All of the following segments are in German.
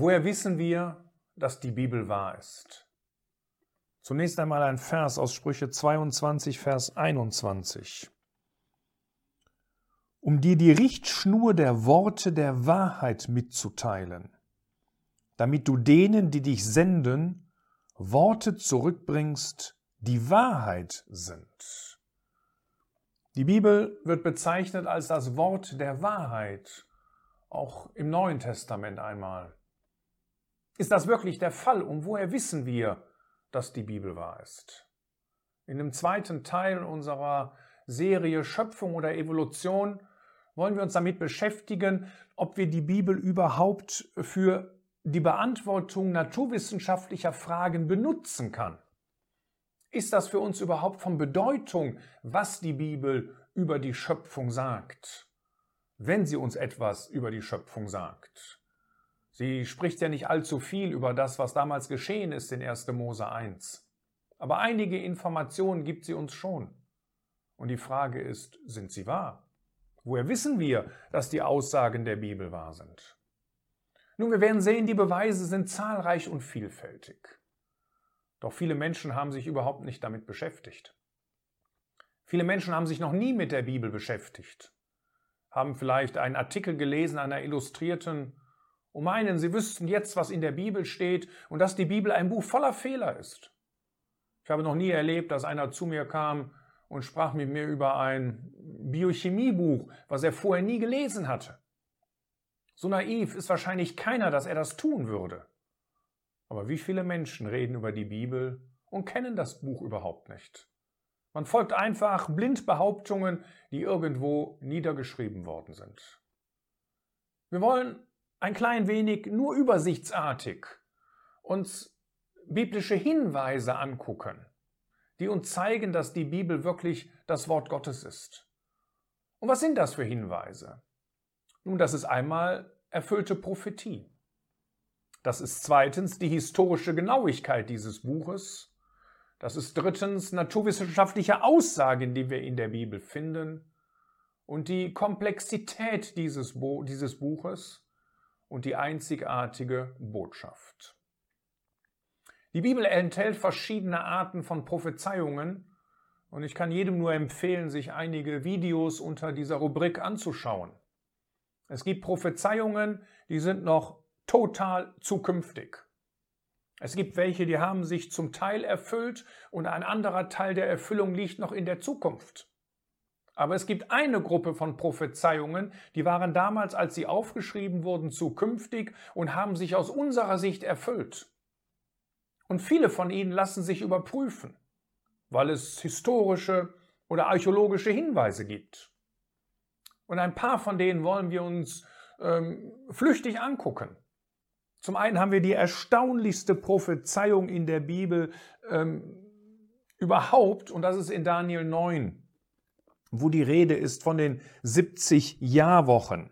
Woher wissen wir, dass die Bibel wahr ist? Zunächst einmal ein Vers aus Sprüche 22, Vers 21. Um dir die Richtschnur der Worte der Wahrheit mitzuteilen, damit du denen, die dich senden, Worte zurückbringst, die Wahrheit sind. Die Bibel wird bezeichnet als das Wort der Wahrheit, auch im Neuen Testament einmal. Ist das wirklich der Fall und woher wissen wir, dass die Bibel wahr ist? In dem zweiten Teil unserer Serie Schöpfung oder Evolution wollen wir uns damit beschäftigen, ob wir die Bibel überhaupt für die Beantwortung naturwissenschaftlicher Fragen benutzen kann. Ist das für uns überhaupt von Bedeutung, was die Bibel über die Schöpfung sagt, wenn sie uns etwas über die Schöpfung sagt? Sie spricht ja nicht allzu viel über das, was damals geschehen ist in 1. Mose 1. Aber einige Informationen gibt sie uns schon. Und die Frage ist, sind sie wahr? Woher wissen wir, dass die Aussagen der Bibel wahr sind? Nun, wir werden sehen, die Beweise sind zahlreich und vielfältig. Doch viele Menschen haben sich überhaupt nicht damit beschäftigt. Viele Menschen haben sich noch nie mit der Bibel beschäftigt, haben vielleicht einen Artikel gelesen einer Illustrierten und meinen, sie wüssten jetzt, was in der Bibel steht und dass die Bibel ein Buch voller Fehler ist. Ich habe noch nie erlebt, dass einer zu mir kam und sprach mit mir über ein Biochemiebuch, was er vorher nie gelesen hatte. So naiv ist wahrscheinlich keiner, dass er das tun würde. Aber wie viele Menschen reden über die Bibel und kennen das Buch überhaupt nicht? Man folgt einfach blind Behauptungen, die irgendwo niedergeschrieben worden sind. Wir wollen ein klein wenig nur übersichtsartig uns biblische Hinweise angucken, die uns zeigen, dass die Bibel wirklich das Wort Gottes ist. Und was sind das für Hinweise? Nun, das ist einmal erfüllte Prophetie. Das ist zweitens die historische Genauigkeit dieses Buches. Das ist drittens naturwissenschaftliche Aussagen, die wir in der Bibel finden. Und die Komplexität dieses, Bo dieses Buches und die einzigartige Botschaft. Die Bibel enthält verschiedene Arten von Prophezeiungen und ich kann jedem nur empfehlen, sich einige Videos unter dieser Rubrik anzuschauen. Es gibt Prophezeiungen, die sind noch total zukünftig. Es gibt welche, die haben sich zum Teil erfüllt und ein anderer Teil der Erfüllung liegt noch in der Zukunft. Aber es gibt eine Gruppe von Prophezeiungen, die waren damals, als sie aufgeschrieben wurden, zukünftig und haben sich aus unserer Sicht erfüllt. Und viele von ihnen lassen sich überprüfen, weil es historische oder archäologische Hinweise gibt. Und ein paar von denen wollen wir uns ähm, flüchtig angucken. Zum einen haben wir die erstaunlichste Prophezeiung in der Bibel ähm, überhaupt, und das ist in Daniel 9, wo die Rede ist von den 70 Jahrwochen.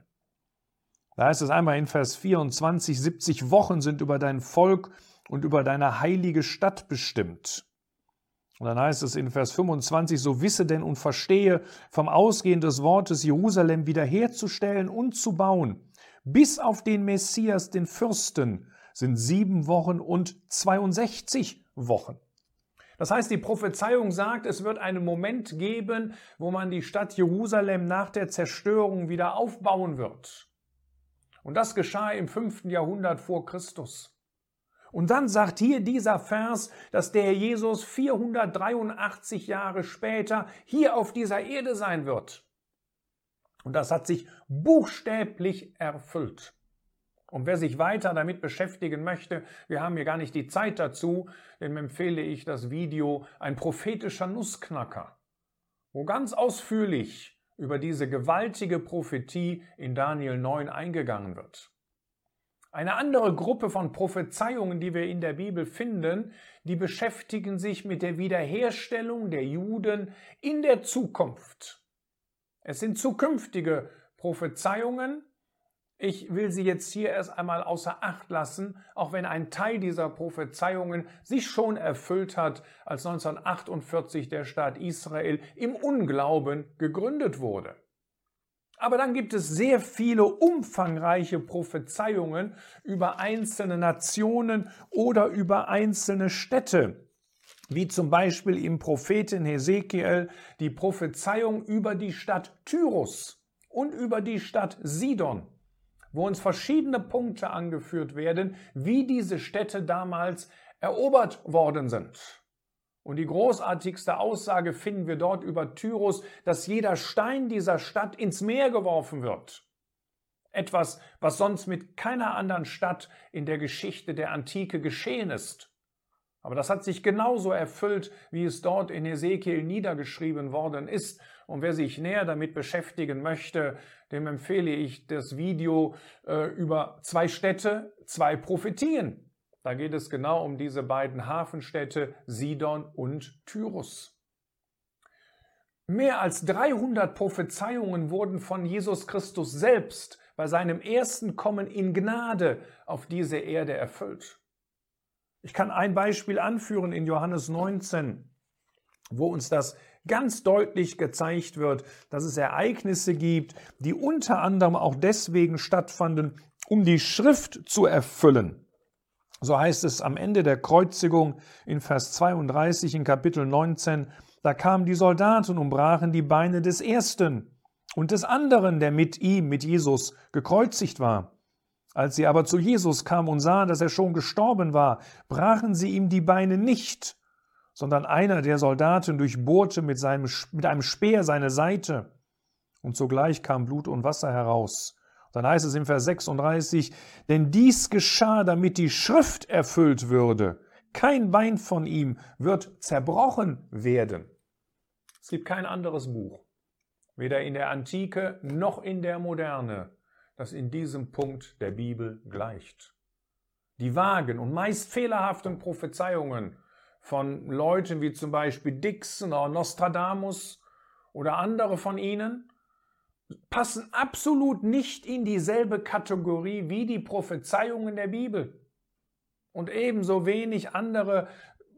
Da heißt es einmal in Vers 24, 70 Wochen sind über dein Volk und über deine heilige Stadt bestimmt. Und dann heißt es in Vers 25, so wisse denn und verstehe vom Ausgehen des Wortes Jerusalem wiederherzustellen und zu bauen, bis auf den Messias, den Fürsten, sind sieben Wochen und 62 Wochen. Das heißt, die Prophezeiung sagt, es wird einen Moment geben, wo man die Stadt Jerusalem nach der Zerstörung wieder aufbauen wird. Und das geschah im fünften Jahrhundert vor Christus. Und dann sagt hier dieser Vers, dass der Jesus 483 Jahre später hier auf dieser Erde sein wird. Und das hat sich buchstäblich erfüllt. Und wer sich weiter damit beschäftigen möchte, wir haben hier gar nicht die Zeit dazu, dem empfehle ich das Video Ein prophetischer Nussknacker, wo ganz ausführlich über diese gewaltige Prophetie in Daniel 9 eingegangen wird. Eine andere Gruppe von Prophezeiungen, die wir in der Bibel finden, die beschäftigen sich mit der Wiederherstellung der Juden in der Zukunft. Es sind zukünftige Prophezeiungen. Ich will sie jetzt hier erst einmal außer Acht lassen, auch wenn ein Teil dieser Prophezeiungen sich schon erfüllt hat, als 1948 der Staat Israel im Unglauben gegründet wurde. Aber dann gibt es sehr viele umfangreiche Prophezeiungen über einzelne Nationen oder über einzelne Städte, wie zum Beispiel im Propheten Hesekiel die Prophezeiung über die Stadt Tyrus und über die Stadt Sidon, wo uns verschiedene Punkte angeführt werden, wie diese Städte damals erobert worden sind. Und die großartigste Aussage finden wir dort über Tyrus, dass jeder Stein dieser Stadt ins Meer geworfen wird. Etwas, was sonst mit keiner anderen Stadt in der Geschichte der Antike geschehen ist. Aber das hat sich genauso erfüllt, wie es dort in Ezekiel niedergeschrieben worden ist. Und wer sich näher damit beschäftigen möchte, dem empfehle ich das Video äh, über zwei Städte, zwei Prophetien. Da geht es genau um diese beiden Hafenstädte Sidon und Tyrus. Mehr als 300 Prophezeiungen wurden von Jesus Christus selbst bei seinem ersten Kommen in Gnade auf diese Erde erfüllt. Ich kann ein Beispiel anführen in Johannes 19, wo uns das ganz deutlich gezeigt wird, dass es Ereignisse gibt, die unter anderem auch deswegen stattfanden, um die Schrift zu erfüllen. So heißt es am Ende der Kreuzigung in Vers 32 in Kapitel 19, da kamen die Soldaten und brachen die Beine des ersten und des anderen, der mit ihm, mit Jesus, gekreuzigt war. Als sie aber zu Jesus kamen und sahen, dass er schon gestorben war, brachen sie ihm die Beine nicht, sondern einer der Soldaten durchbohrte mit, seinem, mit einem Speer seine Seite, und sogleich kam Blut und Wasser heraus. Dann heißt es im Vers 36, denn dies geschah, damit die Schrift erfüllt würde. Kein Bein von ihm wird zerbrochen werden. Es gibt kein anderes Buch, weder in der Antike noch in der Moderne, das in diesem Punkt der Bibel gleicht. Die vagen und meist fehlerhaften Prophezeiungen von Leuten wie zum Beispiel Dixon oder Nostradamus oder andere von ihnen passen absolut nicht in dieselbe Kategorie wie die Prophezeiungen der Bibel. Und ebenso wenig andere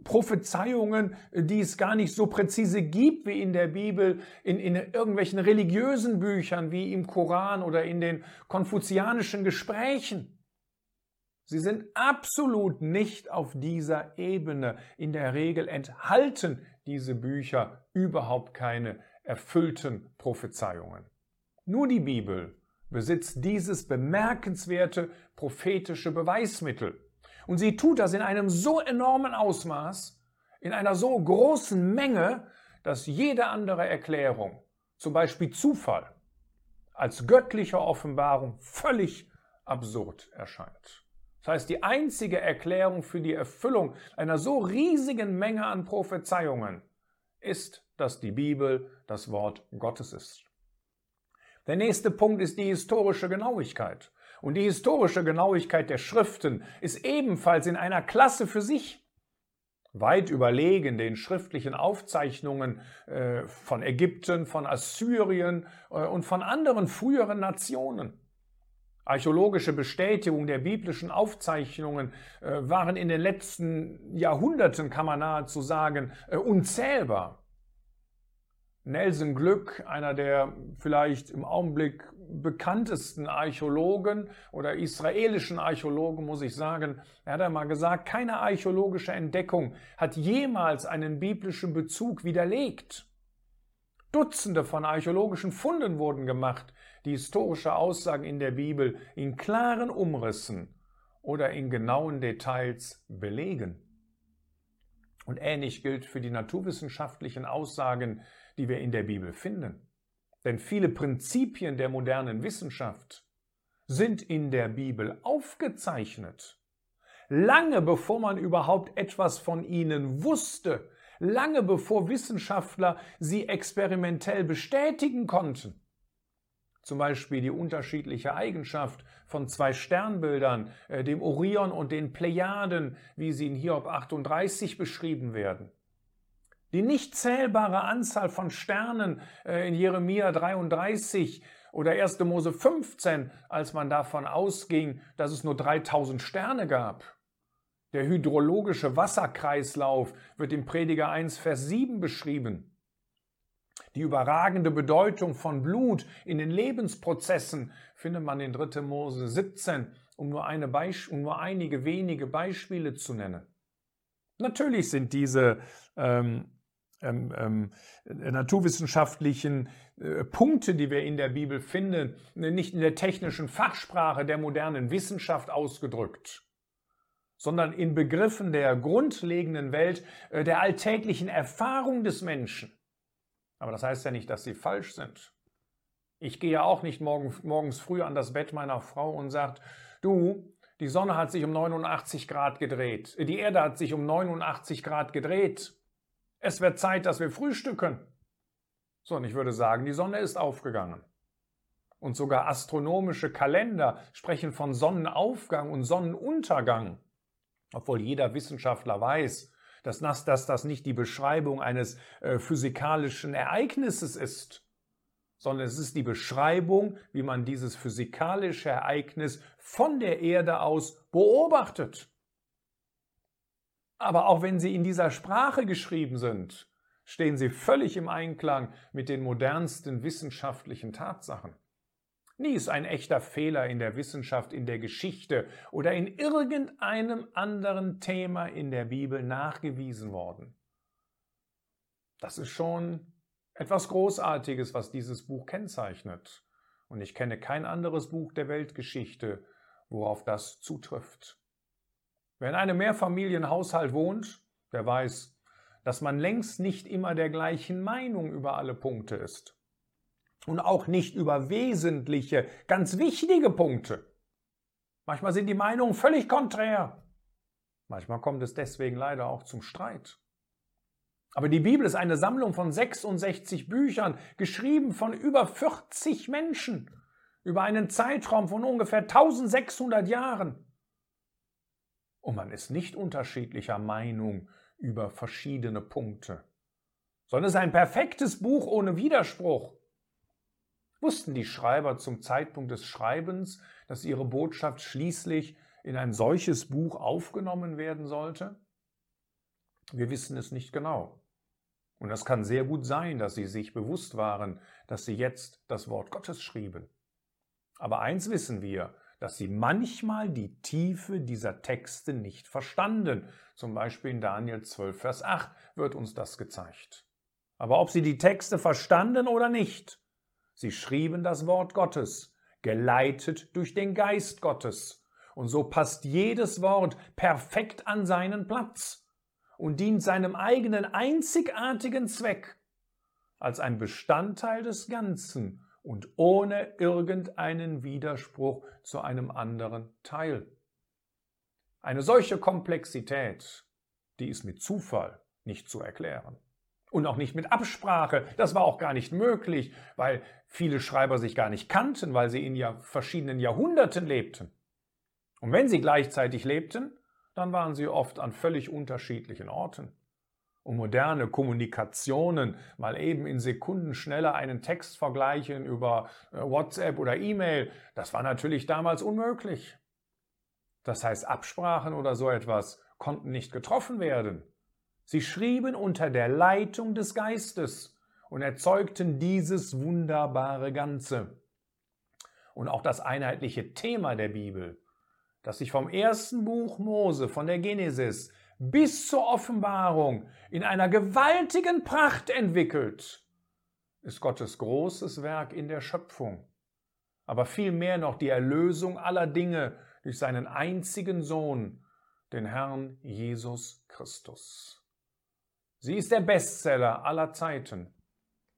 Prophezeiungen, die es gar nicht so präzise gibt wie in der Bibel, in, in irgendwelchen religiösen Büchern wie im Koran oder in den konfuzianischen Gesprächen. Sie sind absolut nicht auf dieser Ebene. In der Regel enthalten diese Bücher überhaupt keine erfüllten Prophezeiungen. Nur die Bibel besitzt dieses bemerkenswerte prophetische Beweismittel. Und sie tut das in einem so enormen Ausmaß, in einer so großen Menge, dass jede andere Erklärung, zum Beispiel Zufall, als göttliche Offenbarung völlig absurd erscheint. Das heißt, die einzige Erklärung für die Erfüllung einer so riesigen Menge an Prophezeiungen ist, dass die Bibel das Wort Gottes ist. Der nächste Punkt ist die historische Genauigkeit. Und die historische Genauigkeit der Schriften ist ebenfalls in einer Klasse für sich. Weit überlegen den schriftlichen Aufzeichnungen äh, von Ägypten, von Assyrien äh, und von anderen früheren Nationen. Archäologische Bestätigung der biblischen Aufzeichnungen äh, waren in den letzten Jahrhunderten, kann man nahezu sagen, äh, unzählbar. Nelson Glück, einer der vielleicht im Augenblick bekanntesten Archäologen oder israelischen Archäologen, muss ich sagen, er hat einmal gesagt, keine archäologische Entdeckung hat jemals einen biblischen Bezug widerlegt. Dutzende von archäologischen Funden wurden gemacht, die historische Aussagen in der Bibel in klaren Umrissen oder in genauen Details belegen. Und ähnlich gilt für die naturwissenschaftlichen Aussagen die wir in der Bibel finden. Denn viele Prinzipien der modernen Wissenschaft sind in der Bibel aufgezeichnet. Lange bevor man überhaupt etwas von ihnen wusste, lange bevor Wissenschaftler sie experimentell bestätigen konnten. Zum Beispiel die unterschiedliche Eigenschaft von zwei Sternbildern, äh, dem Orion und den Plejaden, wie sie in Hiob 38 beschrieben werden. Die nicht zählbare Anzahl von Sternen äh, in Jeremia 33 oder 1. Mose 15, als man davon ausging, dass es nur 3000 Sterne gab. Der hydrologische Wasserkreislauf wird im Prediger 1, Vers 7 beschrieben. Die überragende Bedeutung von Blut in den Lebensprozessen findet man in 3. Mose 17, um nur, um nur einige wenige Beispiele zu nennen. Natürlich sind diese ähm, ähm, ähm, naturwissenschaftlichen äh, Punkte, die wir in der Bibel finden, nicht in der technischen Fachsprache der modernen Wissenschaft ausgedrückt, sondern in Begriffen der grundlegenden Welt, äh, der alltäglichen Erfahrung des Menschen. Aber das heißt ja nicht, dass sie falsch sind. Ich gehe ja auch nicht morgen, morgens früh an das Bett meiner Frau und sage, du, die Sonne hat sich um 89 Grad gedreht, die Erde hat sich um 89 Grad gedreht. Es wird Zeit, dass wir frühstücken. So, und ich würde sagen, die Sonne ist aufgegangen. Und sogar astronomische Kalender sprechen von Sonnenaufgang und Sonnenuntergang. Obwohl jeder Wissenschaftler weiß, dass das, dass das nicht die Beschreibung eines äh, physikalischen Ereignisses ist, sondern es ist die Beschreibung, wie man dieses physikalische Ereignis von der Erde aus beobachtet. Aber auch wenn sie in dieser Sprache geschrieben sind, stehen sie völlig im Einklang mit den modernsten wissenschaftlichen Tatsachen. Nie ist ein echter Fehler in der Wissenschaft, in der Geschichte oder in irgendeinem anderen Thema in der Bibel nachgewiesen worden. Das ist schon etwas Großartiges, was dieses Buch kennzeichnet. Und ich kenne kein anderes Buch der Weltgeschichte, worauf das zutrifft. Wer in einem Mehrfamilienhaushalt wohnt, der weiß, dass man längst nicht immer der gleichen Meinung über alle Punkte ist. Und auch nicht über wesentliche, ganz wichtige Punkte. Manchmal sind die Meinungen völlig konträr. Manchmal kommt es deswegen leider auch zum Streit. Aber die Bibel ist eine Sammlung von 66 Büchern, geschrieben von über 40 Menschen, über einen Zeitraum von ungefähr 1600 Jahren. Und man ist nicht unterschiedlicher Meinung über verschiedene Punkte, sondern es ist ein perfektes Buch ohne Widerspruch. Wussten die Schreiber zum Zeitpunkt des Schreibens, dass ihre Botschaft schließlich in ein solches Buch aufgenommen werden sollte? Wir wissen es nicht genau. Und es kann sehr gut sein, dass sie sich bewusst waren, dass sie jetzt das Wort Gottes schrieben. Aber eins wissen wir, dass sie manchmal die Tiefe dieser Texte nicht verstanden. Zum Beispiel in Daniel 12, Vers 8 wird uns das gezeigt. Aber ob sie die Texte verstanden oder nicht, sie schrieben das Wort Gottes, geleitet durch den Geist Gottes. Und so passt jedes Wort perfekt an seinen Platz und dient seinem eigenen einzigartigen Zweck als ein Bestandteil des Ganzen und ohne irgendeinen Widerspruch zu einem anderen Teil. Eine solche Komplexität, die ist mit Zufall nicht zu erklären. Und auch nicht mit Absprache. Das war auch gar nicht möglich, weil viele Schreiber sich gar nicht kannten, weil sie in ja verschiedenen Jahrhunderten lebten. Und wenn sie gleichzeitig lebten, dann waren sie oft an völlig unterschiedlichen Orten. Und moderne Kommunikationen, mal eben in Sekunden schneller einen Text vergleichen über äh, WhatsApp oder E-Mail, das war natürlich damals unmöglich. Das heißt, Absprachen oder so etwas konnten nicht getroffen werden. Sie schrieben unter der Leitung des Geistes und erzeugten dieses wunderbare Ganze. Und auch das einheitliche Thema der Bibel das sich vom ersten Buch Mose, von der Genesis bis zur Offenbarung in einer gewaltigen Pracht entwickelt, ist Gottes großes Werk in der Schöpfung, aber vielmehr noch die Erlösung aller Dinge durch seinen einzigen Sohn, den Herrn Jesus Christus. Sie ist der Bestseller aller Zeiten,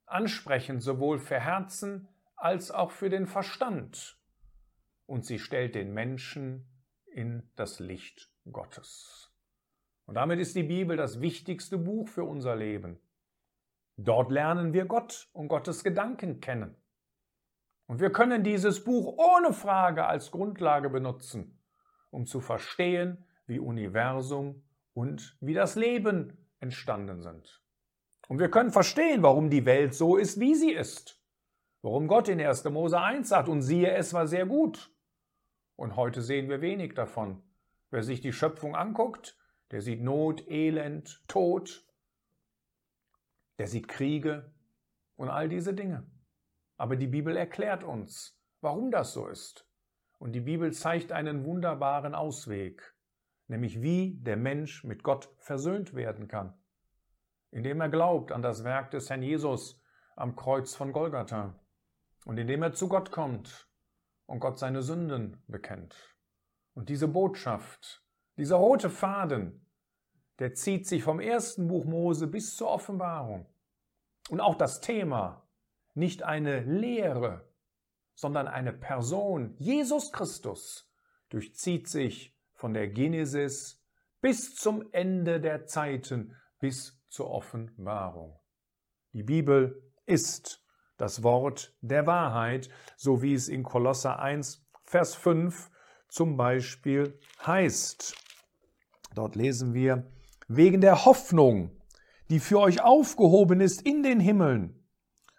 ansprechend sowohl für Herzen als auch für den Verstand, und sie stellt den Menschen in das Licht Gottes. Und damit ist die Bibel das wichtigste Buch für unser Leben. Dort lernen wir Gott und Gottes Gedanken kennen. Und wir können dieses Buch ohne Frage als Grundlage benutzen, um zu verstehen, wie Universum und wie das Leben entstanden sind. Und wir können verstehen, warum die Welt so ist, wie sie ist. Warum Gott in 1. Mose 1 sagt, und siehe, es war sehr gut. Und heute sehen wir wenig davon. Wer sich die Schöpfung anguckt, der sieht Not, Elend, Tod, der sieht Kriege und all diese Dinge. Aber die Bibel erklärt uns, warum das so ist. Und die Bibel zeigt einen wunderbaren Ausweg, nämlich wie der Mensch mit Gott versöhnt werden kann, indem er glaubt an das Werk des Herrn Jesus am Kreuz von Golgatha und indem er zu Gott kommt und Gott seine Sünden bekennt. Und diese Botschaft, dieser rote Faden, der zieht sich vom ersten Buch Mose bis zur Offenbarung. Und auch das Thema, nicht eine Lehre, sondern eine Person, Jesus Christus, durchzieht sich von der Genesis bis zum Ende der Zeiten, bis zur Offenbarung. Die Bibel ist das Wort der Wahrheit, so wie es in Kolosser 1, Vers 5 zum Beispiel heißt. Dort lesen wir, wegen der Hoffnung, die für euch aufgehoben ist in den Himmeln,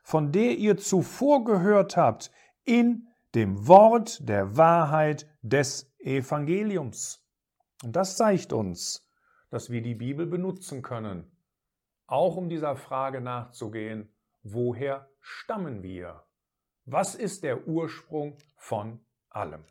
von der ihr zuvor gehört habt, in dem Wort der Wahrheit des Evangeliums. Und das zeigt uns, dass wir die Bibel benutzen können, auch um dieser Frage nachzugehen, woher stammen wir? Was ist der Ursprung von allem?